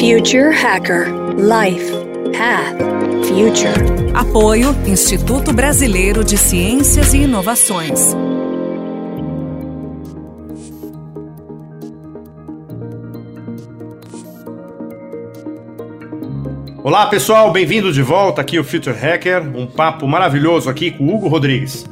Future Hacker Life Path Future. Apoio Instituto Brasileiro de Ciências e Inovações. Olá pessoal, bem-vindo de volta aqui o Future Hacker, um papo maravilhoso aqui com o Hugo Rodrigues.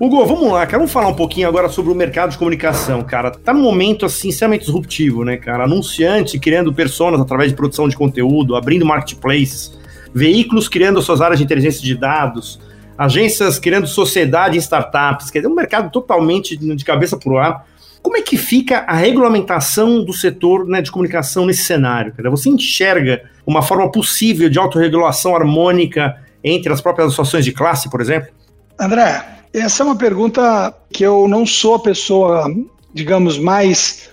Hugo, vamos lá, cara, vamos falar um pouquinho agora sobre o mercado de comunicação, cara. Tá num momento, assim, extremamente disruptivo, né, cara? Anunciante criando personas através de produção de conteúdo, abrindo marketplaces, veículos criando suas áreas de inteligência de dados, agências criando sociedade em startups, quer dizer, um mercado totalmente de cabeça pro ar. Como é que fica a regulamentação do setor né, de comunicação nesse cenário? Cara? Você enxerga uma forma possível de autorregulação harmônica entre as próprias associações de classe, por exemplo? André, essa é uma pergunta que eu não sou a pessoa, digamos, mais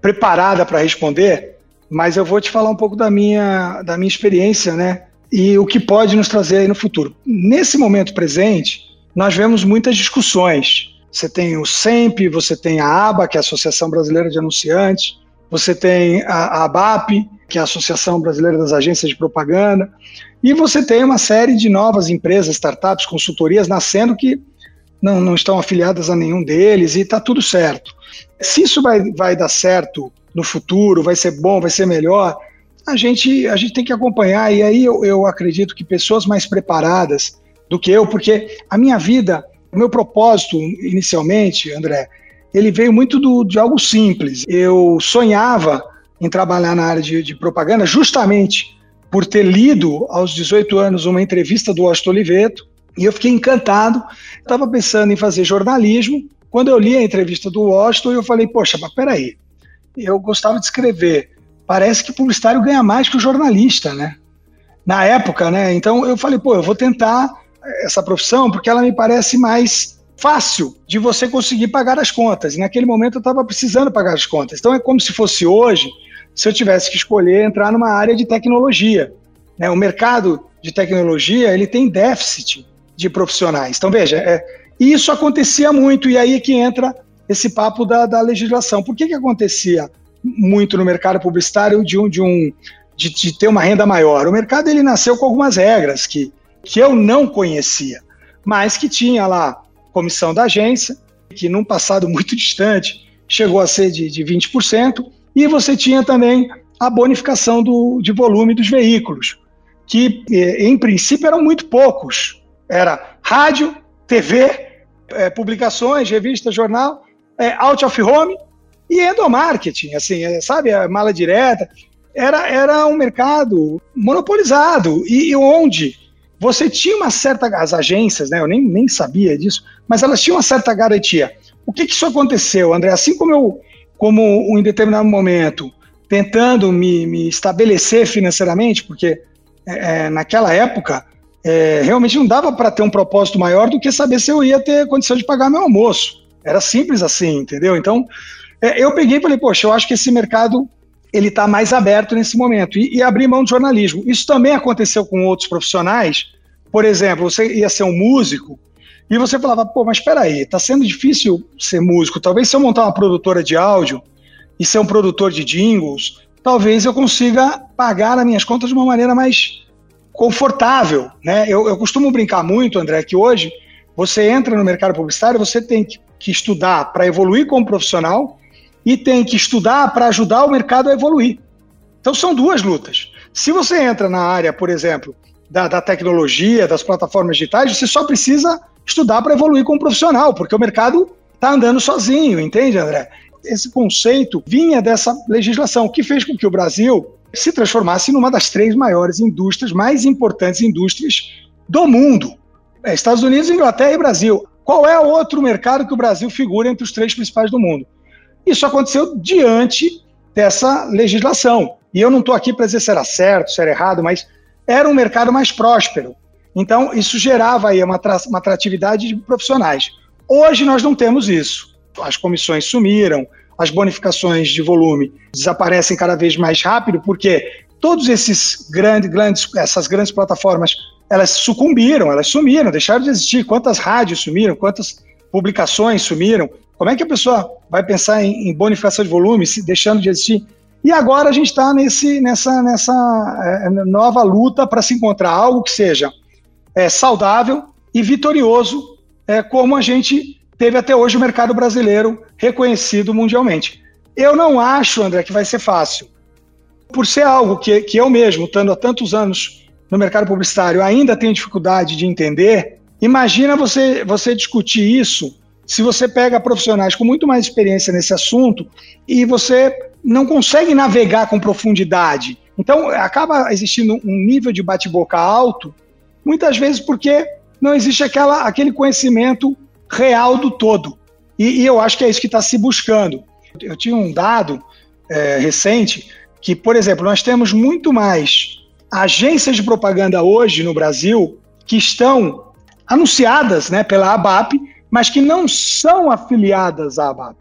preparada para responder, mas eu vou te falar um pouco da minha, da minha experiência, né? E o que pode nos trazer aí no futuro. Nesse momento presente, nós vemos muitas discussões. Você tem o SEMP, você tem a ABA, que é a Associação Brasileira de Anunciantes, você tem a, a ABAP, que é a Associação Brasileira das Agências de Propaganda, e você tem uma série de novas empresas, startups, consultorias nascendo que não, não estão afiliadas a nenhum deles e está tudo certo. Se isso vai, vai dar certo no futuro, vai ser bom, vai ser melhor, a gente, a gente tem que acompanhar. E aí eu, eu acredito que pessoas mais preparadas do que eu, porque a minha vida, o meu propósito inicialmente, André, ele veio muito do, de algo simples. Eu sonhava em trabalhar na área de, de propaganda justamente por ter lido aos 18 anos uma entrevista do Washington Oliveto, e eu fiquei encantado. Estava pensando em fazer jornalismo. Quando eu li a entrevista do Washington, eu falei: Poxa, mas peraí, eu gostava de escrever. Parece que publicitário ganha mais que o jornalista, né? Na época, né? Então eu falei: Pô, eu vou tentar essa profissão porque ela me parece mais fácil de você conseguir pagar as contas. E naquele momento eu estava precisando pagar as contas. Então é como se fosse hoje, se eu tivesse que escolher entrar numa área de tecnologia. Né? O mercado de tecnologia ele tem déficit de profissionais. Então, veja, é, isso acontecia muito, e aí que entra esse papo da, da legislação. Por que, que acontecia muito no mercado publicitário de, um, de, um, de, de ter uma renda maior? O mercado ele nasceu com algumas regras que, que eu não conhecia, mas que tinha lá comissão da agência, que num passado muito distante chegou a ser de, de 20%, e você tinha também a bonificação do, de volume dos veículos, que eh, em princípio eram muito poucos, era rádio, TV, é, publicações, revista, jornal, é, out of home e endomarketing, assim, é, sabe, a mala direta. Era, era um mercado monopolizado e, e onde você tinha uma certa. As agências, né, eu nem, nem sabia disso, mas elas tinham uma certa garantia. O que, que isso aconteceu, André? Assim como eu, como em determinado momento, tentando me, me estabelecer financeiramente, porque é, é naquela época é, realmente não dava para ter um propósito maior do que saber se eu ia ter condição de pagar meu almoço. Era simples assim, entendeu? Então, é, eu peguei e falei, poxa, eu acho que esse mercado ele está mais aberto nesse momento e, e abri mão do jornalismo. Isso também aconteceu com outros profissionais. Por exemplo, você ia ser um músico e você falava, pô, mas espera aí, está sendo difícil ser músico. Talvez se eu montar uma produtora de áudio e ser um produtor de jingles, talvez eu consiga pagar as minhas contas de uma maneira mais confortável. Né? Eu, eu costumo brincar muito, André, que hoje você entra no mercado publicitário, você tem que, que estudar para evoluir como profissional e tem que estudar para ajudar o mercado a evoluir. Então são duas lutas. Se você entra na área, por exemplo, da, da tecnologia, das plataformas digitais, você só precisa estudar para evoluir como profissional, porque o mercado está andando sozinho, entende, André? Esse conceito vinha dessa legislação, que fez com que o Brasil se transformasse numa das três maiores indústrias, mais importantes indústrias do mundo. É, Estados Unidos, Inglaterra e Brasil. Qual é o outro mercado que o Brasil figura entre os três principais do mundo? Isso aconteceu diante dessa legislação. E eu não estou aqui para dizer se era certo, se era errado, mas era um mercado mais próspero. Então, isso gerava aí uma, uma atratividade de profissionais. Hoje nós não temos isso. As comissões sumiram, as bonificações de volume desaparecem cada vez mais rápido, porque todos esses grandes, grandes, essas grandes plataformas, elas sucumbiram, elas sumiram, deixaram de existir. Quantas rádios sumiram, quantas publicações sumiram? Como é que a pessoa vai pensar em, em bonificação de volume se deixando de existir? E agora a gente está nessa, nessa é, nova luta para se encontrar algo que seja é, saudável e vitorioso, é, como a gente teve até hoje o mercado brasileiro reconhecido mundialmente. Eu não acho, André, que vai ser fácil. Por ser algo que, que eu mesmo, estando há tantos anos no mercado publicitário, ainda tenho dificuldade de entender, imagina você, você discutir isso se você pega profissionais com muito mais experiência nesse assunto e você não consegue navegar com profundidade. Então, acaba existindo um nível de bate-boca alto, muitas vezes porque não existe aquela, aquele conhecimento real do todo. E, e eu acho que é isso que está se buscando. Eu tinha um dado é, recente que, por exemplo, nós temos muito mais agências de propaganda hoje no Brasil que estão anunciadas né, pela ABAP, mas que não são afiliadas à ABAP.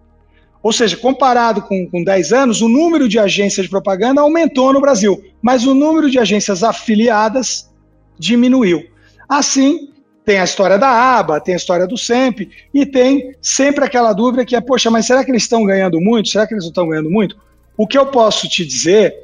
Ou seja, comparado com, com 10 anos, o número de agências de propaganda aumentou no Brasil, mas o número de agências afiliadas diminuiu. Assim, tem a história da ABA, tem a história do SEMP, e tem sempre aquela dúvida que é, poxa, mas será que eles estão ganhando muito? Será que eles não estão ganhando muito? O que eu posso te dizer,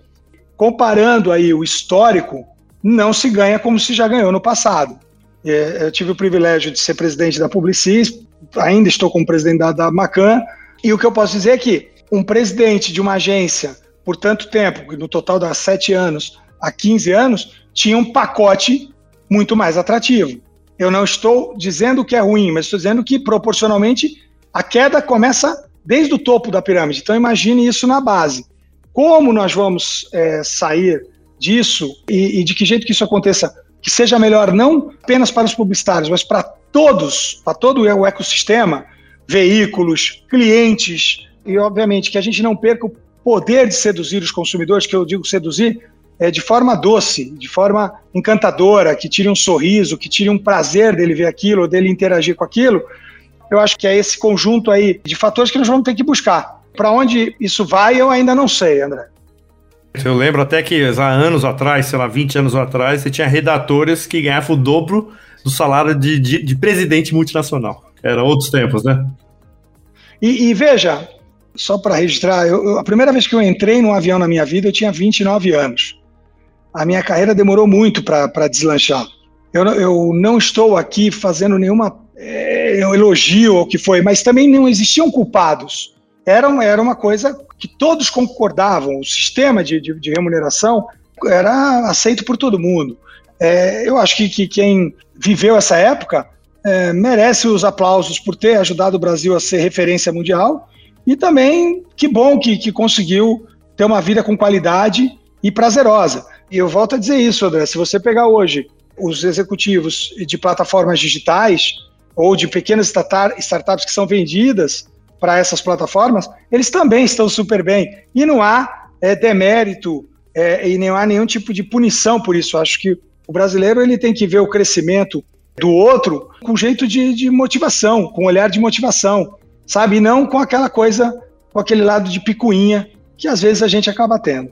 comparando aí o histórico, não se ganha como se já ganhou no passado. É, eu tive o privilégio de ser presidente da Publicis, ainda estou como presidente da, Macan, e o que eu posso dizer é que um presidente de uma agência, por tanto tempo, no total das sete anos a 15 anos, tinha um pacote muito mais atrativo. Eu não estou dizendo que é ruim, mas estou dizendo que proporcionalmente a queda começa desde o topo da pirâmide. Então imagine isso na base. Como nós vamos é, sair disso e, e de que jeito que isso aconteça, que seja melhor não apenas para os publicitários, mas para todos, para todo o ecossistema, veículos, clientes, e obviamente que a gente não perca o poder de seduzir os consumidores, que eu digo seduzir, é, de forma doce, de forma encantadora, que tire um sorriso, que tire um prazer dele ver aquilo, dele interagir com aquilo. Eu acho que é esse conjunto aí de fatores que nós vamos ter que buscar. Para onde isso vai, eu ainda não sei, André. Eu lembro até que há anos atrás, sei lá, 20 anos atrás, você tinha redatores que ganhavam o dobro do salário de, de, de presidente multinacional. Eram outros tempos, né? E, e veja, só para registrar, eu, eu, a primeira vez que eu entrei num avião na minha vida, eu tinha 29 anos. A minha carreira demorou muito para deslanchar. Eu, eu, não estou aqui fazendo nenhuma é, elogio ao que foi, mas também não existiam culpados. Era, era uma coisa que todos concordavam. O sistema de, de, de remuneração era aceito por todo mundo. É, eu acho que, que, quem viveu essa época é, merece os aplausos por ter ajudado o Brasil a ser referência mundial e também que bom que, que conseguiu ter uma vida com qualidade e prazerosa. E eu volto a dizer isso, André, se você pegar hoje os executivos de plataformas digitais ou de pequenas startups que são vendidas para essas plataformas, eles também estão super bem. E não há é, demérito é, e não há nenhum tipo de punição por isso. acho que o brasileiro ele tem que ver o crescimento do outro com jeito de, de motivação, com olhar de motivação, sabe? E não com aquela coisa, com aquele lado de picuinha que às vezes a gente acaba tendo.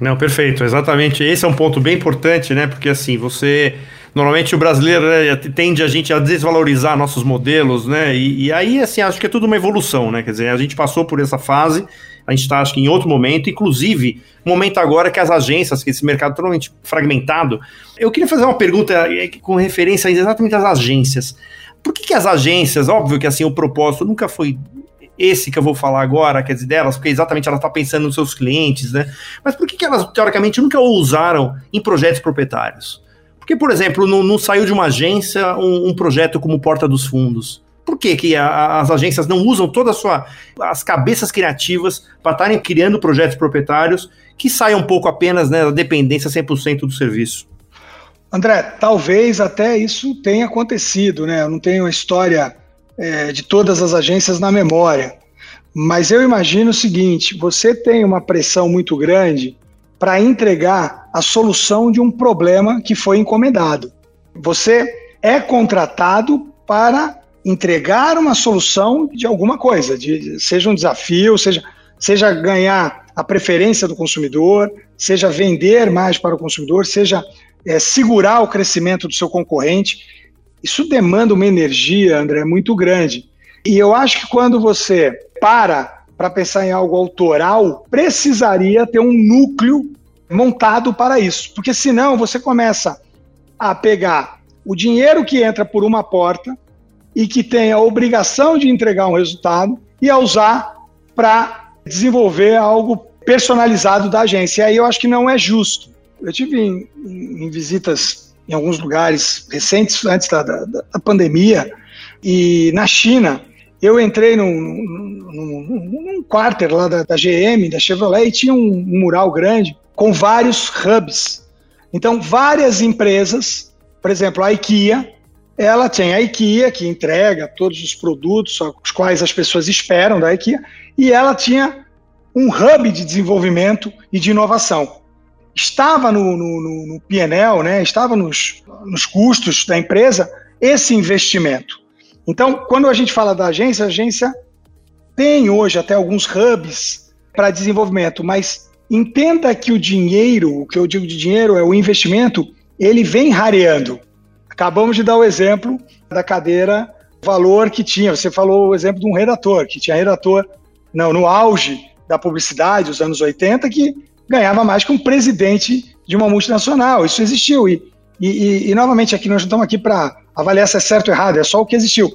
Não, perfeito, exatamente. Esse é um ponto bem importante, né? Porque assim, você. Normalmente o brasileiro né, tende a gente a desvalorizar nossos modelos, né? E, e, aí, assim, acho que é tudo uma evolução, né? Quer dizer, a gente passou por essa fase, a gente está, acho que, em outro momento, inclusive, momento agora que as agências, que esse mercado totalmente fragmentado. Eu queria fazer uma pergunta é, com referência exatamente às agências. Por que, que as agências, óbvio que assim, o propósito nunca foi esse que eu vou falar agora, quer dizer, delas, porque exatamente ela está pensando nos seus clientes, né? Mas por que, que elas, teoricamente, nunca usaram em projetos proprietários? Porque, por exemplo, não, não saiu de uma agência um, um, projeto como Porta dos Fundos? Por que, que a, as agências não usam toda sua, as cabeças criativas para estarem criando projetos proprietários que saiam um pouco apenas né, da dependência 100% do serviço? André, talvez até isso tenha acontecido, né? Eu não tenho a história é, de todas as agências na memória. Mas eu imagino o seguinte: você tem uma pressão muito grande para entregar a solução de um problema que foi encomendado. Você é contratado para entregar uma solução de alguma coisa, de, seja um desafio, seja, seja ganhar a preferência do consumidor, seja vender mais para o consumidor, seja é, segurar o crescimento do seu concorrente. Isso demanda uma energia, André, muito grande. E eu acho que quando você para para pensar em algo autoral, precisaria ter um núcleo montado para isso. Porque senão você começa a pegar o dinheiro que entra por uma porta e que tem a obrigação de entregar um resultado e a usar para desenvolver algo personalizado da agência. E aí eu acho que não é justo. Eu tive em, em visitas em alguns lugares recentes, antes da, da, da pandemia, e na China, eu entrei num, num, num, quarter lá da, da, GM, da Chevrolet, e tinha um, um mural grande com vários hubs. Então, várias empresas, por exemplo, a IKEA, ela tem a IKEA, que entrega todos os produtos os quais as pessoas esperam da IKEA, e ela tinha um hub de desenvolvimento e de inovação. Estava no, no, no PNL, né, estava nos, nos custos da empresa esse investimento. Então, quando a gente fala da agência, a agência tem hoje até alguns hubs para desenvolvimento, mas entenda que o dinheiro, o que eu digo de dinheiro é o investimento, ele vem rareando. Acabamos de dar o exemplo da cadeira valor que tinha. Você falou o exemplo de um redator, que tinha redator não, no auge da publicidade, os anos 80, que ganhava mais que um presidente de uma multinacional. Isso existiu. E, e, e, novamente, aqui nós não estamos aqui para avaliar se é certo ou errado, é só o que existiu.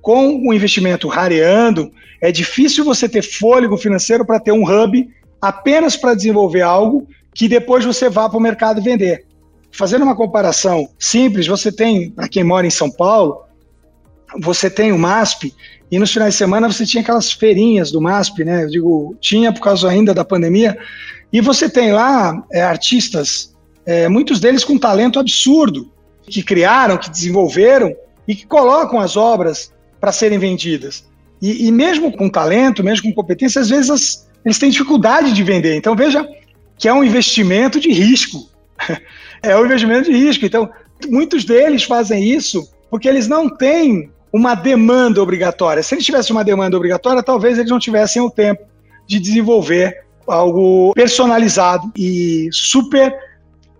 Com o investimento rareando, é difícil você ter fôlego financeiro para ter um hub apenas para desenvolver algo que depois você vá para o mercado vender. Fazendo uma comparação simples, você tem, para quem mora em São Paulo, você tem o MASP, e nos finais de semana você tinha aquelas feirinhas do MASP, né? Eu digo, tinha por causa ainda da pandemia, e você tem lá é, artistas, é, muitos deles com talento absurdo, que criaram, que desenvolveram e que colocam as obras para serem vendidas. E, e, mesmo com talento, mesmo com competência, às vezes as, eles têm dificuldade de vender. Então veja que é um investimento de risco. é um investimento de risco. Então, muitos deles fazem isso porque eles não têm uma demanda obrigatória. Se eles tivessem uma demanda obrigatória, talvez eles não tivessem o tempo de desenvolver algo personalizado e super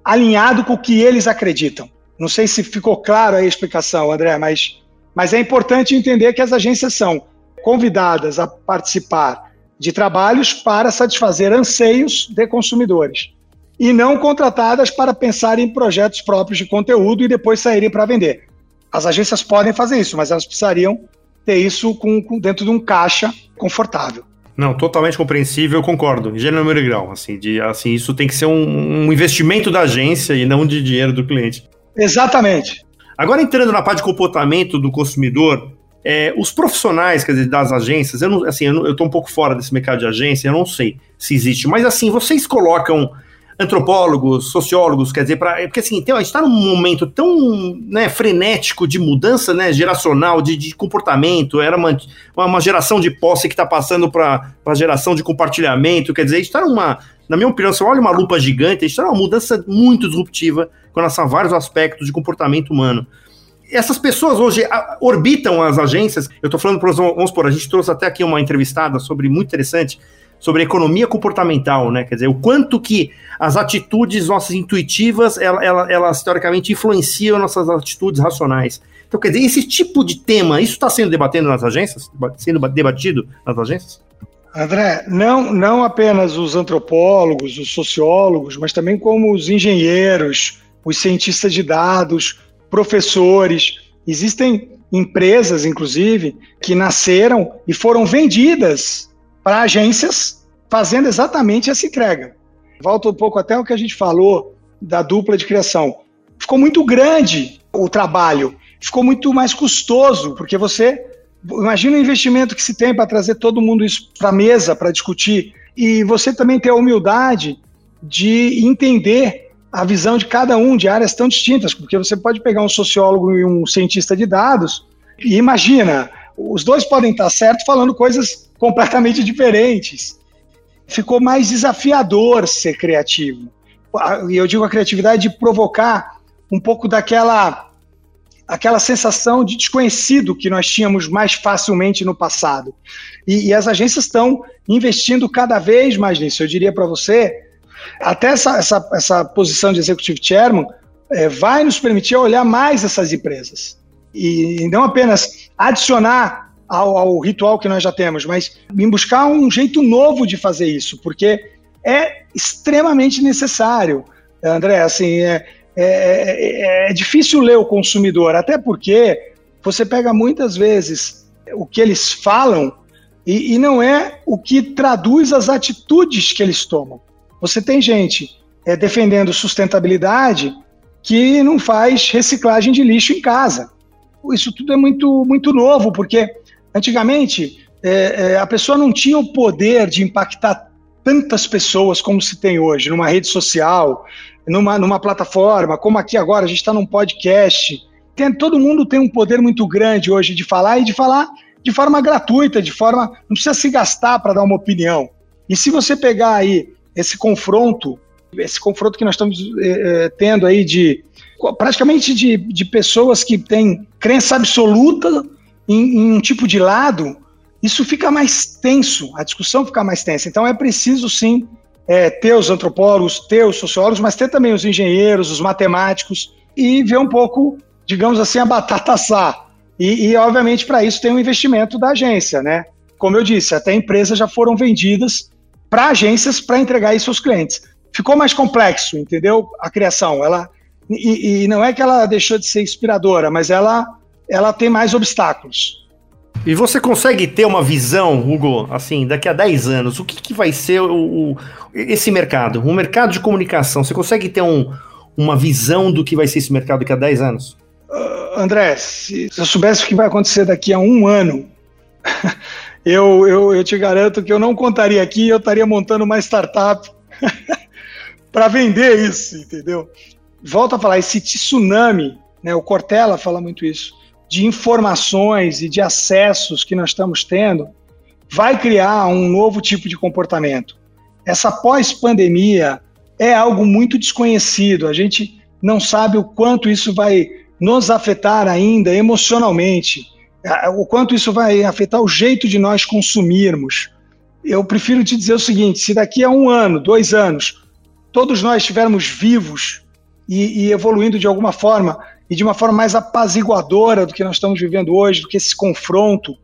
alinhado com o que eles acreditam. Não sei se ficou claro a explicação, André, mas, mas é importante entender que as agências são convidadas a participar de trabalhos para satisfazer anseios de consumidores e não contratadas para pensar em projetos próprios de conteúdo e depois saírem para vender. As agências podem fazer isso, mas elas precisariam ter isso com, com dentro de um caixa confortável. Não, totalmente compreensível, eu concordo. Gênero número e grau, assim, de, assim, isso tem que ser um, um investimento da agência e não de dinheiro do cliente. Exatamente. Agora entrando na parte de comportamento do consumidor, é, os profissionais, quer dizer, das agências, eu não, assim, eu, estou um pouco fora desse mercado de agência, eu não sei se existe, mas assim, vocês colocam antropólogos, sociólogos, quer dizer, pra, porque assim, tem, a gente está num momento tão né, frenético de mudança né, geracional, de, de comportamento, era uma, uma geração de posse que está passando para a geração de compartilhamento, quer dizer, a gente está numa, na minha opinião, você olha uma lupa gigante, a gente está numa mudança muito disruptiva com relação a vários aspectos de comportamento humano. Essas pessoas hoje orbitam as agências, eu estou falando, vamos supor, a gente trouxe até aqui uma entrevistada sobre, muito interessante, sobre economia comportamental, né? Quer dizer, o quanto que as atitudes nossas intuitivas, elas, elas teoricamente influenciam nossas atitudes racionais. Então, quer dizer, esse tipo de tema, isso está sendo debatido nas agências? Sendo debatido nas agências? André, não, não apenas os antropólogos, os sociólogos, mas também como os engenheiros, os cientistas de dados, professores. Existem empresas, inclusive, que nasceram e foram vendidas para agências fazendo exatamente essa entrega. Volta um pouco até o que a gente falou da dupla de criação. Ficou muito grande o trabalho, ficou muito mais custoso, porque você imagina o investimento que se tem para trazer todo mundo isso para a mesa para discutir e você também ter a humildade de entender a visão de cada um de áreas tão distintas, porque você pode pegar um sociólogo e um cientista de dados e imagina, os dois podem estar certos falando coisas completamente diferentes. Ficou mais desafiador ser criativo. E eu digo a criatividade de provocar um pouco daquela aquela sensação de desconhecido que nós tínhamos mais facilmente no passado. E, e as agências estão investindo cada vez mais nisso. Eu diria para você, até essa, essa, essa posição de executive chairman é, vai nos permitir olhar mais essas empresas. E não apenas adicionar ao, ao ritual que nós já temos, mas em buscar um jeito novo de fazer isso, porque é extremamente necessário, André. Assim, é, é, é, é, difícil ler o consumidor, até porque você pega muitas vezes o que eles falam e, e não é o que traduz as atitudes que eles tomam. Você tem gente é, defendendo sustentabilidade que não faz reciclagem de lixo em casa. Isso tudo é muito, muito novo, porque antigamente é, é, a pessoa não tinha o poder de impactar tantas pessoas como se tem hoje, numa rede social, numa, numa plataforma, como aqui agora, a gente está num podcast. Tem, todo mundo tem um poder muito grande hoje de falar e de falar de forma gratuita, de forma. não precisa se gastar para dar uma opinião. E se você pegar aí esse confronto, esse confronto que nós estamos eh, tendo aí de praticamente de, de pessoas que têm crença absoluta em, em um tipo de lado, isso fica mais tenso, a discussão fica mais tensa. Então é preciso sim é, ter os antropólogos, ter os sociólogos, mas ter também os engenheiros, os matemáticos e ver um pouco, digamos assim, a batata assar. E, e obviamente, para isso tem um investimento da agência, né? Como eu disse, até empresas já foram vendidas para agências para entregar isso aos clientes. Ficou mais complexo, entendeu? A criação. Ela, e, e não é que ela deixou de ser inspiradora, mas ela, ela tem mais obstáculos. E você consegue ter uma visão, Hugo, assim, daqui a 10 anos, o que, que vai ser o, o, esse mercado? O mercado de comunicação, você consegue ter um, uma visão do que vai ser esse mercado daqui a 10 anos? Uh, André, se, se eu soubesse o que vai acontecer daqui a um ano, eu, eu, eu te garanto que eu não contaria aqui, eu estaria montando uma startup para vender isso, entendeu? Volto a falar, esse tsunami, né, o Cortella fala muito isso, de informações e de acessos que nós estamos tendo vai criar um novo tipo de comportamento. Essa pós-pandemia é algo muito desconhecido. A gente não sabe o quanto isso vai nos afetar ainda emocionalmente, o quanto isso vai afetar o jeito de nós consumirmos. Eu prefiro te dizer o seguinte: se daqui a um ano, dois anos, todos nós estivermos vivos e, e evoluindo de alguma forma, e de uma forma mais apaziguadora do que nós estamos vivendo hoje, do que esse confronto,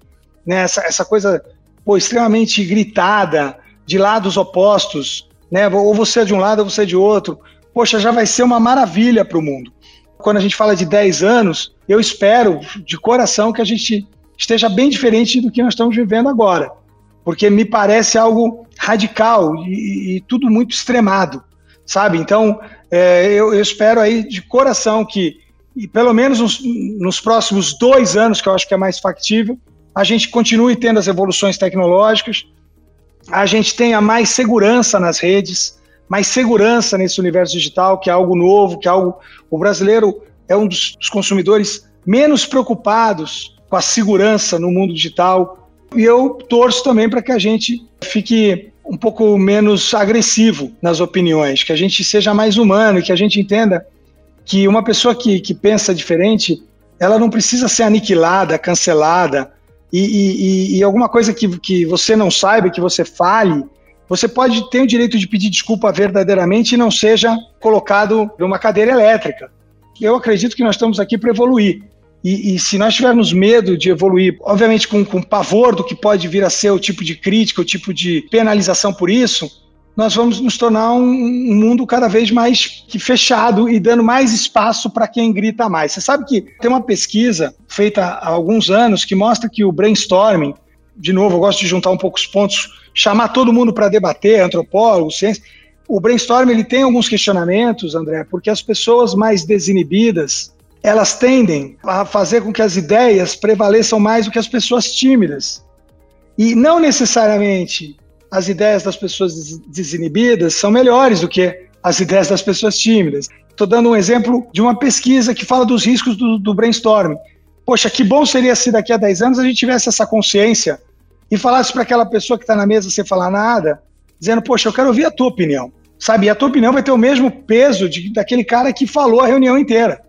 né, essa, essa coisa pô, extremamente gritada, de lados opostos, né, ou você é de um lado ou você é de outro. Poxa, já vai ser uma maravilha para o mundo. Quando a gente fala de 10 anos, eu espero de coração que a gente esteja bem diferente do que nós estamos vivendo agora, porque me parece algo radical e, e tudo muito extremado, sabe? Então, é, eu, eu espero aí de coração que e pelo menos nos, nos, próximos dois anos, que eu acho que é mais factível, a gente continue tendo as evoluções tecnológicas, a gente tenha mais segurança nas redes, mais segurança nesse universo digital, que é algo novo, que é algo. O brasileiro é um dos consumidores menos preocupados com a segurança no mundo digital. E eu torço também para que a gente fique um pouco menos agressivo nas opiniões, que a gente seja mais humano, que a gente entenda que uma pessoa que, que pensa diferente, ela não precisa ser aniquilada, cancelada, e, e, e, alguma coisa que, que você não saiba, que você fale, você pode ter o direito de pedir desculpa verdadeiramente e não seja colocado numa cadeira elétrica. Eu acredito que nós estamos aqui para evoluir. E, e, se nós tivermos medo de evoluir, obviamente com, com pavor do que pode vir a ser o tipo de crítica, o tipo de penalização por isso, nós vamos nos tornar um, um mundo cada vez mais fechado e dando mais espaço para quem grita mais. Você sabe que tem uma pesquisa feita há alguns anos que mostra que o brainstorming, de novo, eu gosto de juntar um pouco os pontos, chamar todo mundo para debater, antropólogos, ciência. O brainstorming ele tem alguns questionamentos, André, porque as pessoas mais desinibidas elas tendem a fazer com que as ideias prevaleçam mais do que as pessoas tímidas. E não necessariamente as ideias das pessoas desinibidas são melhores do que as ideias das pessoas tímidas. Estou dando um exemplo de uma pesquisa que fala dos riscos do, do brainstorming. Poxa, que bom seria se daqui a 10 anos a gente tivesse essa consciência e falasse para aquela pessoa que está na mesa sem falar nada, dizendo, poxa, eu quero ouvir a tua opinião. Sabe, e a tua opinião vai ter o mesmo peso de, daquele cara que falou a reunião inteira.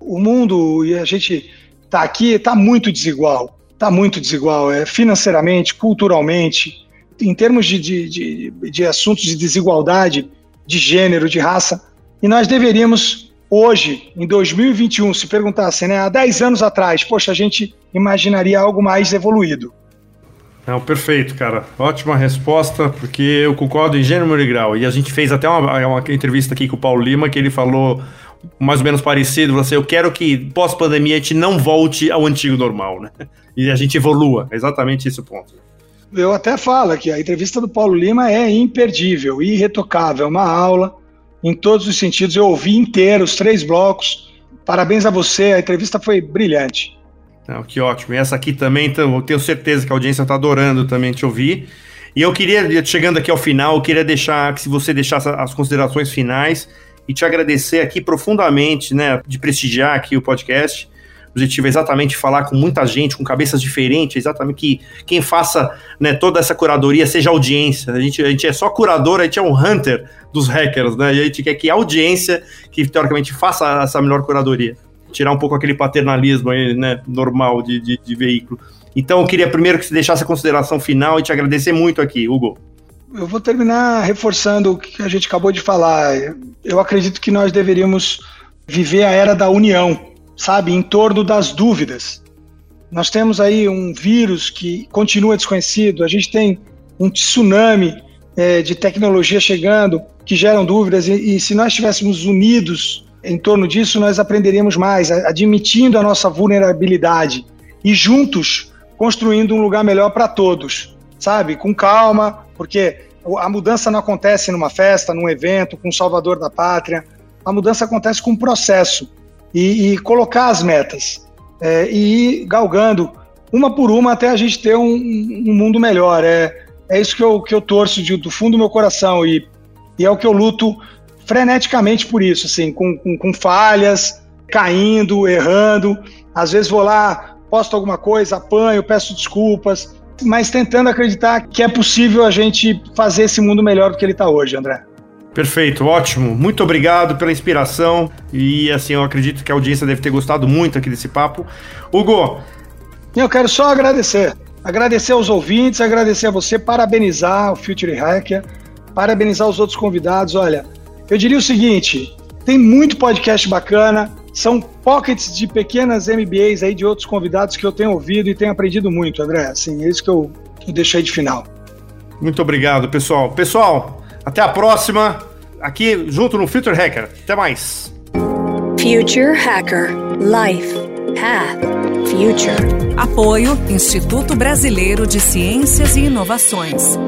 O mundo, e a gente está aqui, está muito desigual. Está muito desigual, é, financeiramente, culturalmente, em termos de, de, de, de assuntos de desigualdade, de gênero, de raça, e nós deveríamos hoje, em 2021, se perguntassem, né, há 10 anos atrás, poxa, a gente imaginaria algo mais evoluído. Não, perfeito, cara. Ótima resposta, porque eu concordo em gênero e grau. E a gente fez até uma, uma entrevista aqui com o Paulo Lima, que ele falou mais ou menos parecido, você, assim, eu quero que pós-pandemia a gente não volte ao antigo normal, né? E a gente evolua, é exatamente esse ponto. Eu até falo que a entrevista do Paulo Lima é imperdível, irretocável, uma aula em todos os sentidos. Eu ouvi inteiro, os três blocos. Parabéns a você, a entrevista foi brilhante. Não, que ótimo. E essa aqui também, então, eu tenho certeza que a audiência está adorando também te ouvir. E eu queria, chegando aqui ao final, eu queria deixar que se você deixasse as considerações finais e te agradecer aqui profundamente, né, de prestigiar aqui o podcast. Objetivo é exatamente falar com muita gente, com cabeças diferentes, exatamente que quem faça né, toda essa curadoria seja audiência. A gente, a gente é só curador, a gente é um hunter dos hackers, né? A gente quer que a audiência, que teoricamente faça essa melhor curadoria. Tirar um pouco aquele paternalismo aí, né, normal de, de, de veículo. Então eu queria primeiro que você deixasse a consideração final e te agradecer muito aqui, Hugo. Eu vou terminar reforçando o que a gente acabou de falar. Eu acredito que nós deveríamos viver a era da união, sabe, em torno das dúvidas. Nós temos aí um vírus que continua desconhecido, a gente tem um tsunami é, de tecnologia chegando que geram dúvidas, e, e se nós estivéssemos unidos em torno disso, nós aprenderíamos mais, admitindo a nossa vulnerabilidade e juntos construindo um lugar melhor para todos, sabe? Com calma, porque a mudança não acontece numa festa, num evento, com o salvador da pátria. A mudança acontece com um processo e, e colocar as metas é, e ir galgando uma por uma até a gente ter um, um mundo melhor. É, é isso que eu, que eu torço de, do fundo do meu coração e, e é o que eu luto freneticamente por isso, assim, com, com, com falhas, caindo, errando. Às vezes vou lá, posto alguma coisa, apanho, peço desculpas, mas tentando acreditar que é possível a gente fazer esse mundo melhor do que ele está hoje, André. Perfeito, ótimo. Muito obrigado pela inspiração e assim eu acredito que a audiência deve ter gostado muito aqui desse papo. Hugo, eu quero só agradecer, agradecer aos ouvintes, agradecer a você, parabenizar o Future Hacker, parabenizar os outros convidados. Olha, eu diria o seguinte: tem muito podcast bacana, são pockets de pequenas MBAs aí de outros convidados que eu tenho ouvido e tenho aprendido muito, André. Assim, é isso que eu, que eu deixei de final. Muito obrigado, pessoal. Pessoal, até a próxima. Aqui junto no Future Hacker. Até mais. Future Hacker Life Path Future. Apoio Instituto Brasileiro de Ciências e Inovações.